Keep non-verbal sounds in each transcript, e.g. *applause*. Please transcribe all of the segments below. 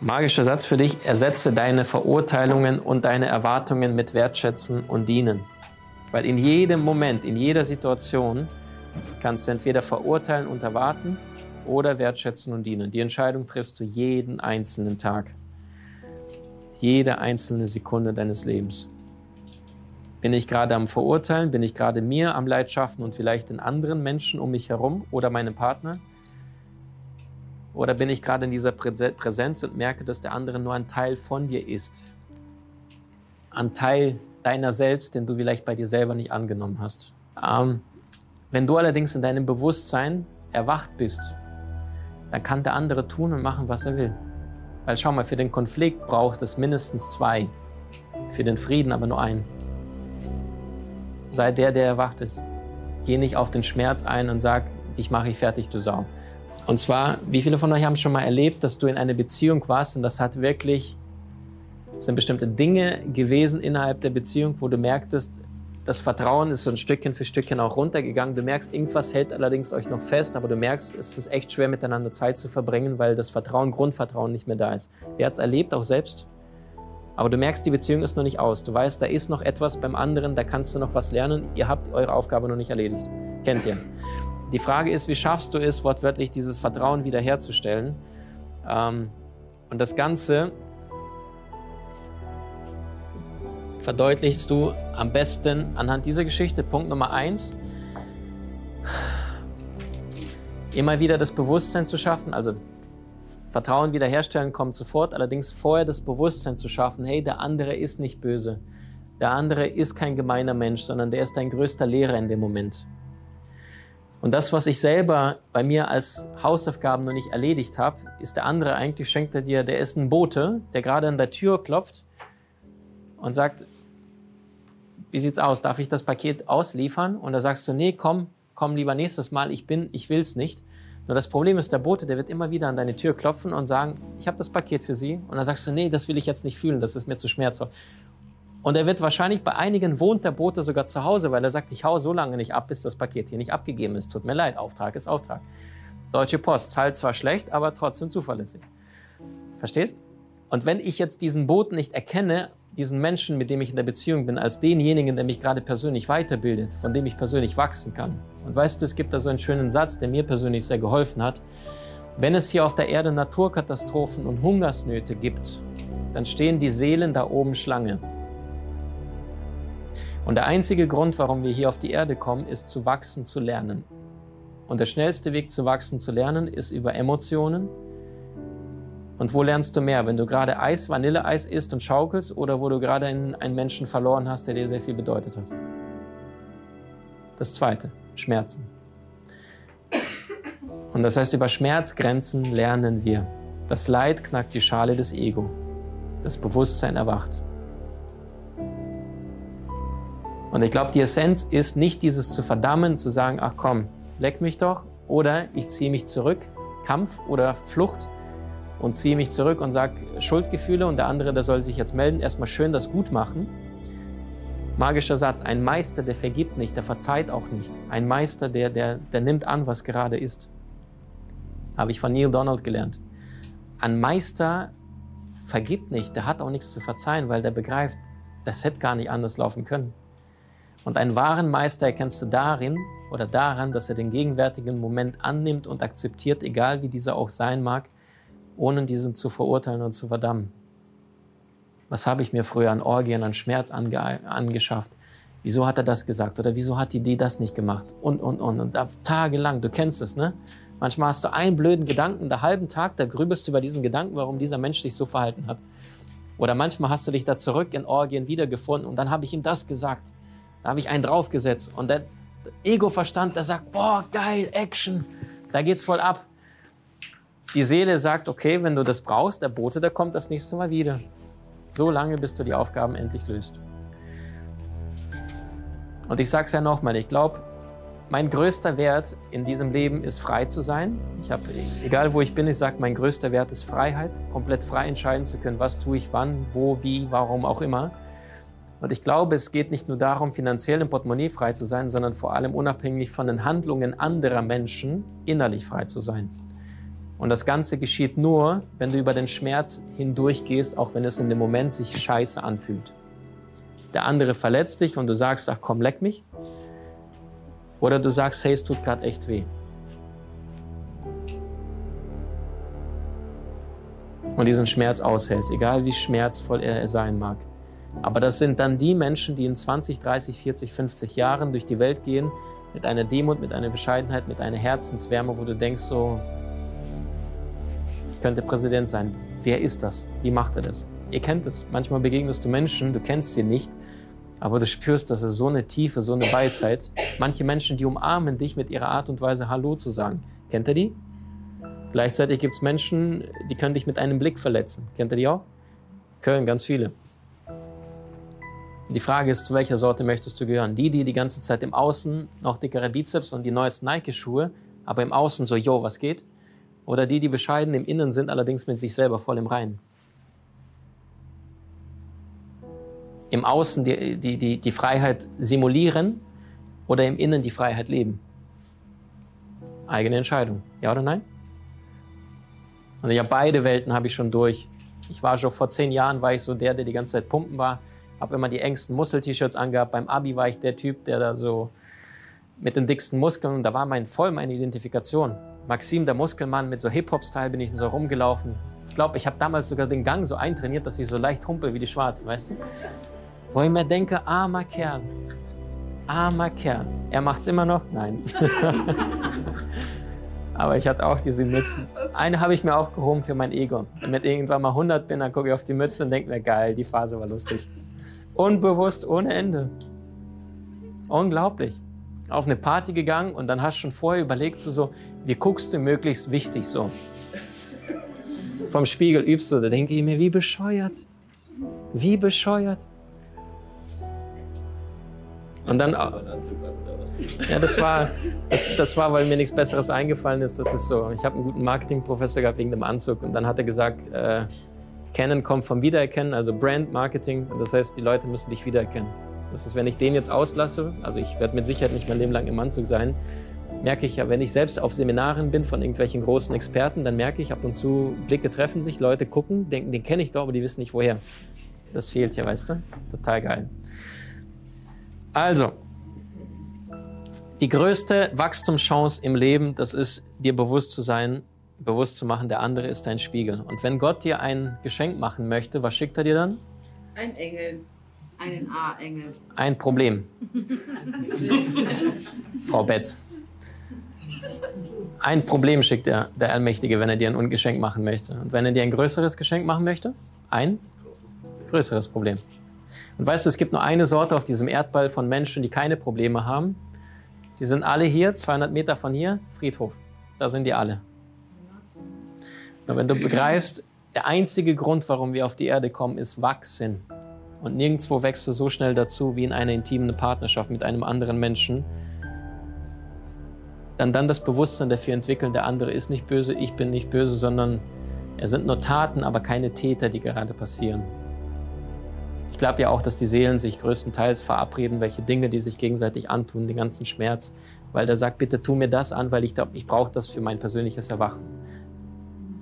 Magischer Satz für dich, ersetze deine Verurteilungen und deine Erwartungen mit Wertschätzen und Dienen. Weil in jedem Moment, in jeder Situation kannst du entweder verurteilen und erwarten oder wertschätzen und dienen. Die Entscheidung triffst du jeden einzelnen Tag, jede einzelne Sekunde deines Lebens. Bin ich gerade am Verurteilen? Bin ich gerade mir am Leid schaffen und vielleicht den anderen Menschen um mich herum oder meinem Partner? Oder bin ich gerade in dieser Präsenz und merke, dass der andere nur ein Teil von dir ist? Ein Teil deiner selbst, den du vielleicht bei dir selber nicht angenommen hast. Ähm, wenn du allerdings in deinem Bewusstsein erwacht bist, dann kann der andere tun und machen, was er will. Weil schau mal, für den Konflikt braucht es mindestens zwei, für den Frieden aber nur einen. Sei der, der erwacht ist. Geh nicht auf den Schmerz ein und sag, dich mache ich fertig, du Sau. Und zwar, wie viele von euch haben schon mal erlebt, dass du in einer Beziehung warst und das hat wirklich, es sind bestimmte Dinge gewesen innerhalb der Beziehung, wo du merktest, das Vertrauen ist so ein Stückchen für Stückchen auch runtergegangen. Du merkst, irgendwas hält allerdings euch noch fest, aber du merkst, es ist echt schwer miteinander Zeit zu verbringen, weil das Vertrauen, Grundvertrauen nicht mehr da ist. Wer hat es erlebt, auch selbst? Aber du merkst, die Beziehung ist noch nicht aus. Du weißt, da ist noch etwas beim anderen, da kannst du noch was lernen. Ihr habt eure Aufgabe noch nicht erledigt. Kennt ihr? Die Frage ist, wie schaffst du es, wortwörtlich dieses Vertrauen wiederherzustellen? Ähm, und das Ganze verdeutlichst du am besten anhand dieser Geschichte. Punkt Nummer eins, immer wieder das Bewusstsein zu schaffen, also Vertrauen wiederherstellen kommt sofort, allerdings vorher das Bewusstsein zu schaffen, hey, der andere ist nicht böse, der andere ist kein gemeiner Mensch, sondern der ist dein größter Lehrer in dem Moment. Und das, was ich selber bei mir als Hausaufgaben noch nicht erledigt habe, ist der andere eigentlich, schenkt er dir, der ist ein Bote, der gerade an der Tür klopft und sagt, wie sieht's aus, darf ich das Paket ausliefern? Und da sagst du, nee, komm, komm lieber nächstes Mal, ich bin, ich will's nicht. Nur das Problem ist, der Bote, der wird immer wieder an deine Tür klopfen und sagen, ich habe das Paket für Sie. Und dann sagst du, nee, das will ich jetzt nicht fühlen, das ist mir zu schmerzhaft. Und er wird wahrscheinlich bei einigen wohnt der Bote sogar zu Hause, weil er sagt, ich hau so lange nicht ab, bis das Paket hier nicht abgegeben ist. Tut mir leid, Auftrag ist Auftrag. Deutsche Post zahlt zwar schlecht, aber trotzdem zuverlässig. Verstehst? Und wenn ich jetzt diesen Boten nicht erkenne, diesen Menschen, mit dem ich in der Beziehung bin, als denjenigen, der mich gerade persönlich weiterbildet, von dem ich persönlich wachsen kann. Und weißt du, es gibt da so einen schönen Satz, der mir persönlich sehr geholfen hat. Wenn es hier auf der Erde Naturkatastrophen und Hungersnöte gibt, dann stehen die Seelen da oben Schlange. Und der einzige Grund, warum wir hier auf die Erde kommen, ist zu wachsen, zu lernen. Und der schnellste Weg zu wachsen, zu lernen, ist über Emotionen. Und wo lernst du mehr? Wenn du gerade Eis, Vanilleeis isst und schaukelst oder wo du gerade einen, einen Menschen verloren hast, der dir sehr viel bedeutet hat? Das zweite, Schmerzen. Und das heißt, über Schmerzgrenzen lernen wir. Das Leid knackt die Schale des Ego. Das Bewusstsein erwacht. Und ich glaube, die Essenz ist nicht dieses zu verdammen, zu sagen, ach komm, leck mich doch, oder ich ziehe mich zurück, Kampf oder Flucht, und ziehe mich zurück und sage Schuldgefühle und der andere, der soll sich jetzt melden, erstmal schön das gut machen. Magischer Satz, ein Meister, der vergibt nicht, der verzeiht auch nicht. Ein Meister, der, der, der nimmt an, was gerade ist. Habe ich von Neil Donald gelernt. Ein Meister vergibt nicht, der hat auch nichts zu verzeihen, weil der begreift, das hätte gar nicht anders laufen können. Und einen wahren Meister erkennst du darin oder daran, dass er den gegenwärtigen Moment annimmt und akzeptiert, egal wie dieser auch sein mag, ohne diesen zu verurteilen und zu verdammen. Was habe ich mir früher an Orgien, an Schmerz ange angeschafft? Wieso hat er das gesagt? Oder wieso hat die Idee das nicht gemacht? Und, und, und. Und da tagelang, du kennst es, ne? Manchmal hast du einen blöden Gedanken, der halben Tag, da grübelst du über diesen Gedanken, warum dieser Mensch sich so verhalten hat. Oder manchmal hast du dich da zurück in Orgien wiedergefunden und dann habe ich ihm das gesagt. Da habe ich einen draufgesetzt und der Ego-Verstand, der sagt, boah, geil, Action, da geht's voll ab. Die Seele sagt, okay, wenn du das brauchst, der Bote, der kommt das nächste Mal wieder. So lange, bis du die Aufgaben endlich löst. Und ich sage es ja nochmal, ich glaube, mein größter Wert in diesem Leben ist frei zu sein. Ich habe, egal wo ich bin, ich sage, mein größter Wert ist Freiheit, komplett frei entscheiden zu können, was tue ich wann, wo, wie, warum auch immer. Und ich glaube, es geht nicht nur darum, finanziell im Portemonnaie frei zu sein, sondern vor allem unabhängig von den Handlungen anderer Menschen innerlich frei zu sein. Und das Ganze geschieht nur, wenn du über den Schmerz hindurchgehst, auch wenn es in dem Moment sich scheiße anfühlt. Der andere verletzt dich und du sagst, ach komm, leck mich. Oder du sagst, hey, es tut gerade echt weh. Und diesen Schmerz aushältst, egal wie schmerzvoll er sein mag. Aber das sind dann die Menschen, die in 20, 30, 40, 50 Jahren durch die Welt gehen, mit einer Demut, mit einer Bescheidenheit, mit einer Herzenswärme, wo du denkst so, ich könnte Präsident sein. Wer ist das? Wie macht er das? Ihr kennt es. Manchmal begegnest du Menschen, du kennst sie nicht, aber du spürst, dass es so eine Tiefe, so eine Weisheit. Manche Menschen, die umarmen dich mit ihrer Art und Weise, Hallo zu sagen. Kennt ihr die? Gleichzeitig gibt es Menschen, die können dich mit einem Blick verletzen. Kennt ihr die auch? Köln, ganz viele. Die Frage ist, zu welcher Sorte möchtest du gehören? Die, die die ganze Zeit im Außen noch dickere Bizeps und die neuesten Nike-Schuhe, aber im Außen so, yo, was geht? Oder die, die bescheiden im Innen sind, allerdings mit sich selber voll im Reinen? im Außen die, die, die, die Freiheit simulieren oder im Innen die Freiheit leben? Eigene Entscheidung. Ja oder nein? Und ja, beide Welten habe ich schon durch. Ich war schon vor zehn Jahren, war ich so der, der die ganze Zeit pumpen war. Habe immer die engsten Muskel-T-Shirts angehabt. Beim Abi war ich der Typ, der da so mit den dicksten Muskeln, und da war mein, voll meine Identifikation. Maxim, der Muskelmann, mit so Hip-Hop-Style bin ich so rumgelaufen. Ich glaube, ich habe damals sogar den Gang so eintrainiert, dass ich so leicht humpel wie die Schwarzen, weißt du? Wo ich mir denke, armer Kerl, armer Kerl. Er macht es immer noch? Nein. *laughs* Aber ich hatte auch diese Mützen. Eine habe ich mir aufgehoben für mein Ego. Wenn ich irgendwann mal 100 bin, dann gucke ich auf die Mütze und denke mir, geil, die Phase war lustig. Unbewusst, ohne Ende. Unglaublich. Auf eine Party gegangen und dann hast du schon vorher überlegt, so, so wie guckst du möglichst wichtig so. Vom Spiegel übst du, da denke ich mir, wie bescheuert. Wie bescheuert. Und dann. Ja, das war, das, das war, weil mir nichts Besseres eingefallen ist. Das ist so. Ich habe einen guten Marketingprofessor gehabt wegen dem Anzug und dann hat er gesagt, äh, Kennen kommt vom Wiedererkennen, also Brand Marketing. Und das heißt, die Leute müssen dich wiedererkennen. Das ist, wenn ich den jetzt auslasse, also ich werde mit Sicherheit nicht mein Leben lang im Anzug sein, merke ich ja, wenn ich selbst auf Seminaren bin von irgendwelchen großen Experten, dann merke ich ab und zu, Blicke treffen sich, Leute gucken, denken, den kenne ich doch, aber die wissen nicht woher. Das fehlt ja, weißt du? Total geil. Also, die größte Wachstumschance im Leben, das ist dir bewusst zu sein, bewusst zu machen, der andere ist dein Spiegel. Und wenn Gott dir ein Geschenk machen möchte, was schickt er dir dann? Ein Engel. Einen A-Engel. Ein Problem. *laughs* Frau Betz. Ein Problem schickt er, der Allmächtige, wenn er dir ein Geschenk machen möchte. Und wenn er dir ein größeres Geschenk machen möchte? Ein größeres Problem. Und weißt du, es gibt nur eine Sorte auf diesem Erdball von Menschen, die keine Probleme haben. Die sind alle hier, 200 Meter von hier, Friedhof. Da sind die alle. Und wenn du begreifst, der einzige Grund, warum wir auf die Erde kommen, ist Wachsen. Und nirgendwo wächst du so schnell dazu wie in einer intimen Partnerschaft mit einem anderen Menschen. Dann dann das Bewusstsein dafür entwickeln, der andere ist nicht böse, ich bin nicht böse, sondern es sind nur Taten, aber keine Täter, die gerade passieren. Ich glaube ja auch, dass die Seelen sich größtenteils verabreden, welche Dinge die sich gegenseitig antun, den ganzen Schmerz, weil der sagt, bitte tu mir das an, weil ich glaube, ich brauche das für mein persönliches Erwachen.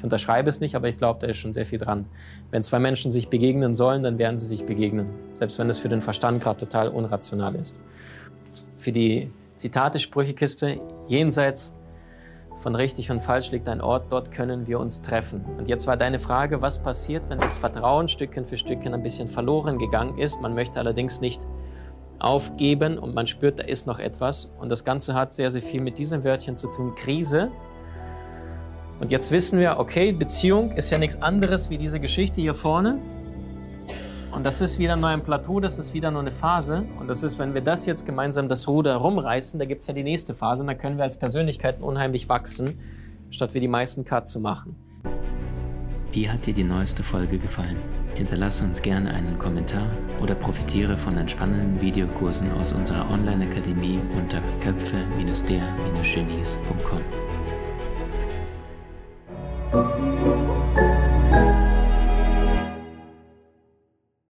Ich unterschreibe es nicht, aber ich glaube, da ist schon sehr viel dran. Wenn zwei Menschen sich begegnen sollen, dann werden sie sich begegnen, selbst wenn es für den Verstand gerade total unrational ist. Für die Zitate-Sprüchekiste jenseits von richtig und falsch liegt ein Ort, dort können wir uns treffen. Und jetzt war deine Frage, was passiert, wenn das Vertrauen Stückchen für Stückchen ein bisschen verloren gegangen ist? Man möchte allerdings nicht aufgeben und man spürt, da ist noch etwas. Und das Ganze hat sehr, sehr viel mit diesem Wörtchen zu tun, Krise. Und jetzt wissen wir, okay, Beziehung ist ja nichts anderes wie diese Geschichte hier vorne. Und das ist wieder nur ein Plateau, das ist wieder nur eine Phase. Und das ist, wenn wir das jetzt gemeinsam das Ruder rumreißen, da gibt es ja die nächste Phase und da können wir als Persönlichkeiten unheimlich wachsen, statt wie die meisten Cut zu machen. Wie hat dir die neueste Folge gefallen? Hinterlasse uns gerne einen Kommentar oder profitiere von entspannenden Videokursen aus unserer Online-Akademie unter köpfe-der-genies.com.